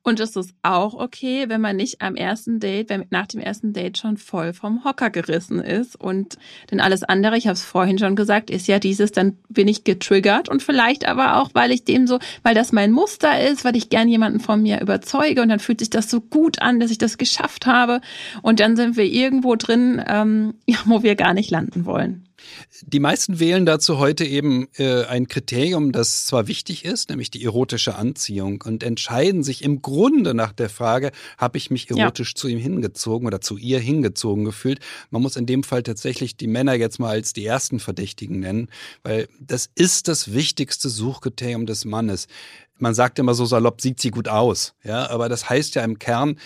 Und es ist auch okay, wenn man nicht am ersten Date, wenn nach dem ersten Date schon voll vom Hocker gerissen ist. Und denn alles andere, ich habe es vorhin schon gesagt, ist ja dieses, dann bin ich getriggert und vielleicht aber auch, weil ich dem so, weil das mein Muster ist, weil ich gern jemanden von mir überzeuge und dann fühlt sich das so gut an, dass ich das geschafft habe. Und dann sind wir irgendwo drin, ähm, ja, [LAUGHS] wo wir gar nicht landen wollen. Die meisten wählen dazu heute eben äh, ein Kriterium, das zwar wichtig ist, nämlich die erotische Anziehung, und entscheiden sich im Grunde nach der Frage, habe ich mich erotisch ja. zu ihm hingezogen oder zu ihr hingezogen gefühlt. Man muss in dem Fall tatsächlich die Männer jetzt mal als die ersten Verdächtigen nennen, weil das ist das wichtigste Suchkriterium des Mannes. Man sagt immer so salopp, sieht sie gut aus, ja, aber das heißt ja im Kern,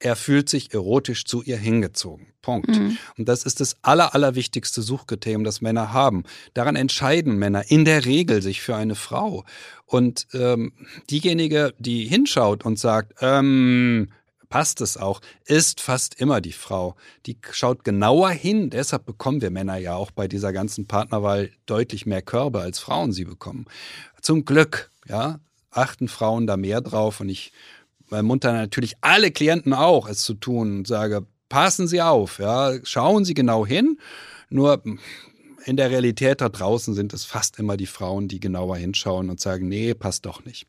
er fühlt sich erotisch zu ihr hingezogen. Punkt. Mhm. Und das ist das aller, allerwichtigste Suchkriterium, das Männer haben. Daran entscheiden Männer in der Regel sich für eine Frau. Und ähm, diejenige, die hinschaut und sagt, ähm, passt es auch, ist fast immer die Frau. Die schaut genauer hin. Deshalb bekommen wir Männer ja auch bei dieser ganzen Partnerwahl deutlich mehr Körbe, als Frauen sie bekommen. Zum Glück, ja, achten Frauen da mehr drauf und ich munter natürlich alle Klienten auch, es zu tun und sage, passen Sie auf, ja, schauen Sie genau hin. Nur in der Realität da draußen sind es fast immer die Frauen, die genauer hinschauen und sagen, nee, passt doch nicht.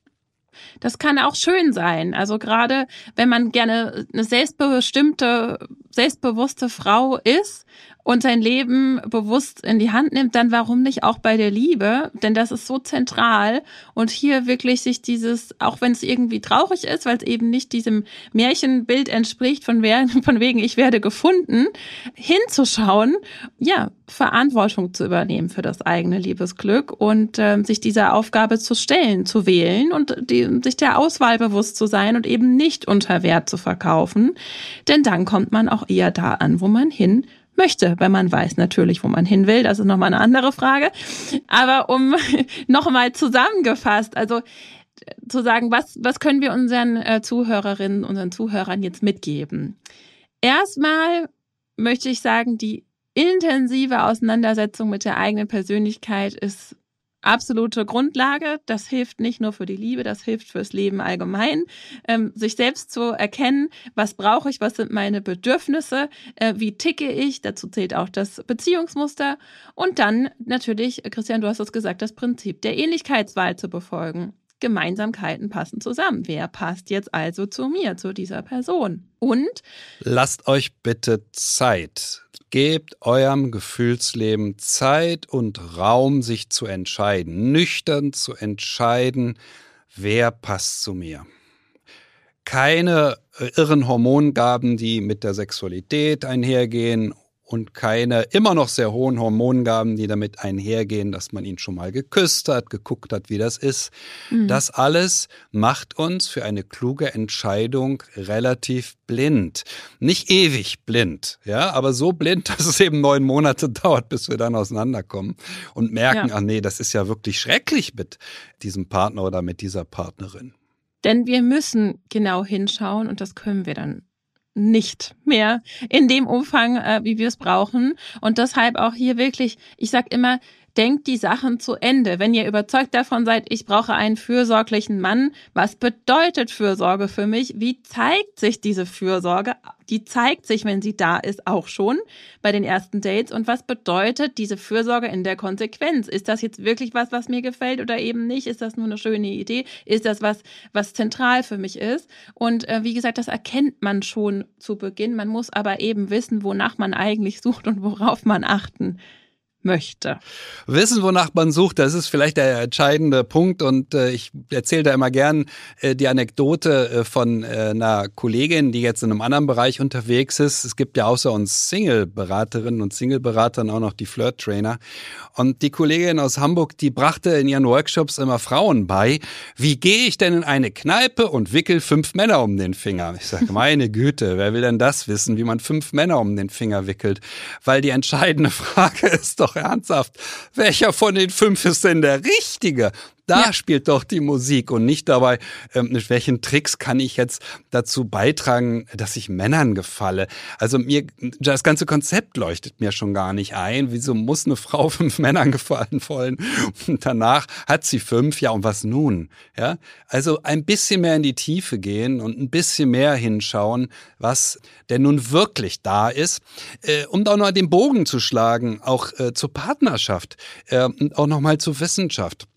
Das kann auch schön sein. Also gerade wenn man gerne eine selbstbestimmte, selbstbewusste Frau ist und sein Leben bewusst in die Hand nimmt, dann warum nicht auch bei der Liebe? Denn das ist so zentral. Und hier wirklich sich dieses, auch wenn es irgendwie traurig ist, weil es eben nicht diesem Märchenbild entspricht, von, wer, [LAUGHS] von wegen ich werde gefunden, hinzuschauen, ja, Verantwortung zu übernehmen für das eigene Liebesglück und äh, sich dieser Aufgabe zu stellen, zu wählen und die, sich der Auswahl bewusst zu sein und eben nicht unter Wert zu verkaufen. Denn dann kommt man auch eher da an, wo man hin möchte, wenn man weiß natürlich, wo man hin will. Das ist nochmal eine andere Frage. Aber um [LAUGHS] nochmal zusammengefasst, also zu sagen, was, was können wir unseren äh, Zuhörerinnen, unseren Zuhörern jetzt mitgeben? Erstmal möchte ich sagen, die intensive Auseinandersetzung mit der eigenen Persönlichkeit ist absolute Grundlage. Das hilft nicht nur für die Liebe, das hilft fürs Leben allgemein. Ähm, sich selbst zu erkennen, was brauche ich, was sind meine Bedürfnisse, äh, wie ticke ich, dazu zählt auch das Beziehungsmuster. Und dann natürlich, Christian, du hast es gesagt, das Prinzip der Ähnlichkeitswahl zu befolgen. Gemeinsamkeiten passen zusammen. Wer passt jetzt also zu mir, zu dieser Person? Und lasst euch bitte Zeit. Gebt eurem Gefühlsleben Zeit und Raum, sich zu entscheiden, nüchtern zu entscheiden, wer passt zu mir. Keine irren Hormongaben, die mit der Sexualität einhergehen und keine immer noch sehr hohen Hormongaben, die damit einhergehen, dass man ihn schon mal geküsst hat, geguckt hat, wie das ist. Mhm. Das alles macht uns für eine kluge Entscheidung relativ blind. Nicht ewig blind, ja, aber so blind, [LAUGHS] dass es eben neun Monate dauert, bis wir dann auseinanderkommen und merken, ja. ach nee, das ist ja wirklich schrecklich mit diesem Partner oder mit dieser Partnerin. Denn wir müssen genau hinschauen und das können wir dann nicht mehr in dem Umfang, äh, wie wir es brauchen. Und deshalb auch hier wirklich, ich sag immer, denkt die Sachen zu Ende. Wenn ihr überzeugt davon seid, ich brauche einen fürsorglichen Mann, was bedeutet Fürsorge für mich? Wie zeigt sich diese Fürsorge? Die zeigt sich, wenn sie da ist, auch schon bei den ersten Dates. Und was bedeutet diese Fürsorge in der Konsequenz? Ist das jetzt wirklich was, was mir gefällt oder eben nicht? Ist das nur eine schöne Idee? Ist das was, was zentral für mich ist? Und äh, wie gesagt, das erkennt man schon zu Beginn. Man muss aber eben wissen, wonach man eigentlich sucht und worauf man achten möchte. Wissen, wonach man sucht, das ist vielleicht der entscheidende Punkt. Und äh, ich erzähle da immer gern äh, die Anekdote äh, von äh, einer Kollegin, die jetzt in einem anderen Bereich unterwegs ist. Es gibt ja außer uns Single-Beraterinnen und Single-Beratern auch noch die Flirt-Trainer. Und die Kollegin aus Hamburg, die brachte in ihren Workshops immer Frauen bei, wie gehe ich denn in eine Kneipe und wickel fünf Männer um den Finger? Ich sage, [LAUGHS] meine Güte, wer will denn das wissen, wie man fünf Männer um den Finger wickelt? Weil die entscheidende [LAUGHS] Frage ist doch ernsthaft, welcher von den fünf ist denn der richtige? Da ja. spielt doch die Musik und nicht dabei, ähm, mit welchen Tricks kann ich jetzt dazu beitragen, dass ich Männern gefalle. Also mir, das ganze Konzept leuchtet mir schon gar nicht ein. Wieso muss eine Frau [LAUGHS] fünf Männern gefallen wollen? Und danach hat sie fünf, ja und was nun? Ja, also ein bisschen mehr in die Tiefe gehen und ein bisschen mehr hinschauen, was denn nun wirklich da ist, äh, um auch noch den Bogen zu schlagen, auch äh, zur Partnerschaft äh, und auch nochmal zur Wissenschaft.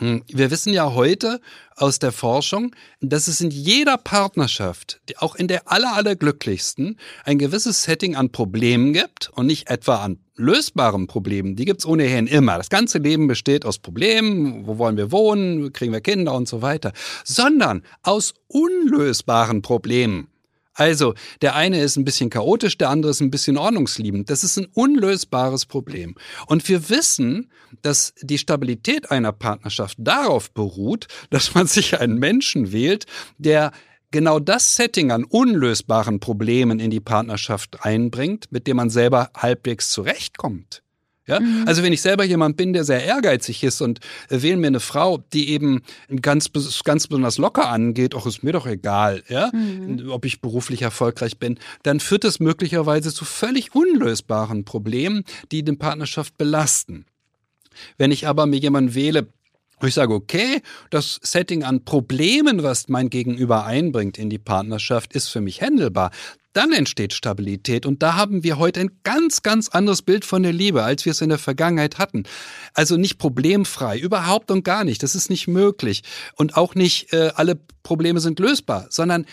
Hm, wir wissen ja heute aus der Forschung, dass es in jeder Partnerschaft, auch in der aller, allerglücklichsten, ein gewisses Setting an Problemen gibt und nicht etwa an lösbaren Problemen. Die gibt's ohnehin immer. Das ganze Leben besteht aus Problemen. Wo wollen wir wohnen? Kriegen wir Kinder und so weiter. Sondern aus unlösbaren Problemen. Also, der eine ist ein bisschen chaotisch, der andere ist ein bisschen ordnungsliebend. Das ist ein unlösbares Problem. Und wir wissen, dass die Stabilität einer Partnerschaft darauf beruht, dass man sich einen Menschen wählt, der genau das Setting an unlösbaren Problemen in die Partnerschaft einbringt, mit dem man selber halbwegs zurechtkommt. Ja? Mhm. Also wenn ich selber jemand bin, der sehr ehrgeizig ist und äh, wähle mir eine Frau, die eben ganz, ganz besonders locker angeht, auch ist mir doch egal, ja, mhm. ob ich beruflich erfolgreich bin, dann führt das möglicherweise zu völlig unlösbaren Problemen, die die Partnerschaft belasten. Wenn ich aber mir jemanden wähle, wo ich sage, okay, das Setting an Problemen, was mein Gegenüber einbringt in die Partnerschaft, ist für mich handelbar dann entsteht Stabilität. Und da haben wir heute ein ganz, ganz anderes Bild von der Liebe, als wir es in der Vergangenheit hatten. Also nicht problemfrei, überhaupt und gar nicht. Das ist nicht möglich. Und auch nicht äh, alle Probleme sind lösbar, sondern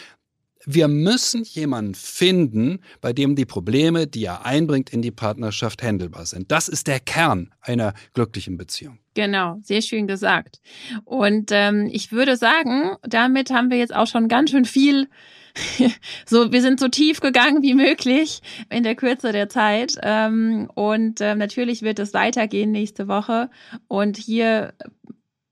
wir müssen jemanden finden, bei dem die Probleme, die er einbringt in die Partnerschaft, handelbar sind. Das ist der Kern einer glücklichen Beziehung. Genau, sehr schön gesagt. Und ähm, ich würde sagen, damit haben wir jetzt auch schon ganz schön viel [LAUGHS] so, wir sind so tief gegangen wie möglich in der Kürze der Zeit. Ähm, und ähm, natürlich wird es weitergehen nächste Woche. Und hier,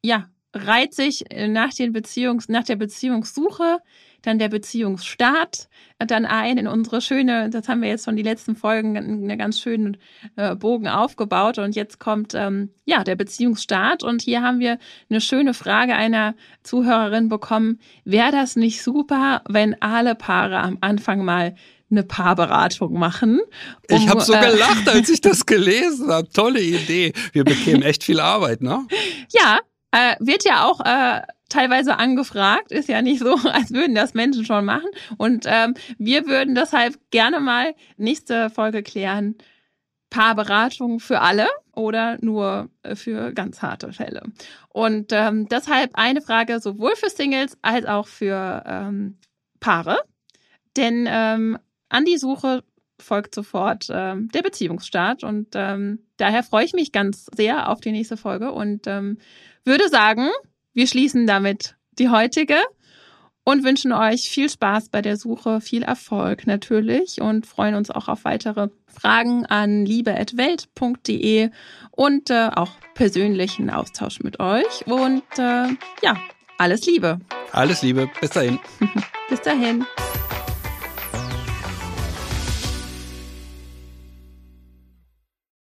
ja, reiht sich nach den Beziehungs, nach der Beziehungssuche dann der Beziehungsstart dann ein in unsere schöne, das haben wir jetzt schon die letzten Folgen, einen ganz schönen äh, Bogen aufgebaut und jetzt kommt ähm, ja der Beziehungsstart und hier haben wir eine schöne Frage einer Zuhörerin bekommen, wäre das nicht super, wenn alle Paare am Anfang mal eine Paarberatung machen. Um, ich habe so äh, gelacht, als ich das [LAUGHS] gelesen habe. Tolle Idee. Wir bekämen echt viel Arbeit, ne? Ja, äh, wird ja auch äh, teilweise angefragt. Ist ja nicht so, [LAUGHS] als würden das Menschen schon machen. Und ähm, wir würden deshalb gerne mal nächste Folge klären. Paarberatung für alle oder nur äh, für ganz harte Fälle. Und ähm, deshalb eine Frage sowohl für Singles als auch für ähm, Paare. Denn ähm, an die Suche folgt sofort ähm, der Beziehungsstart. Und ähm, daher freue ich mich ganz sehr auf die nächste Folge und ähm, würde sagen, wir schließen damit die heutige und wünschen euch viel Spaß bei der Suche, viel Erfolg natürlich und freuen uns auch auf weitere Fragen an liebe.welt.de und äh, auch persönlichen Austausch mit euch. Und äh, ja, alles Liebe. Alles Liebe. Bis dahin. [LAUGHS] Bis dahin.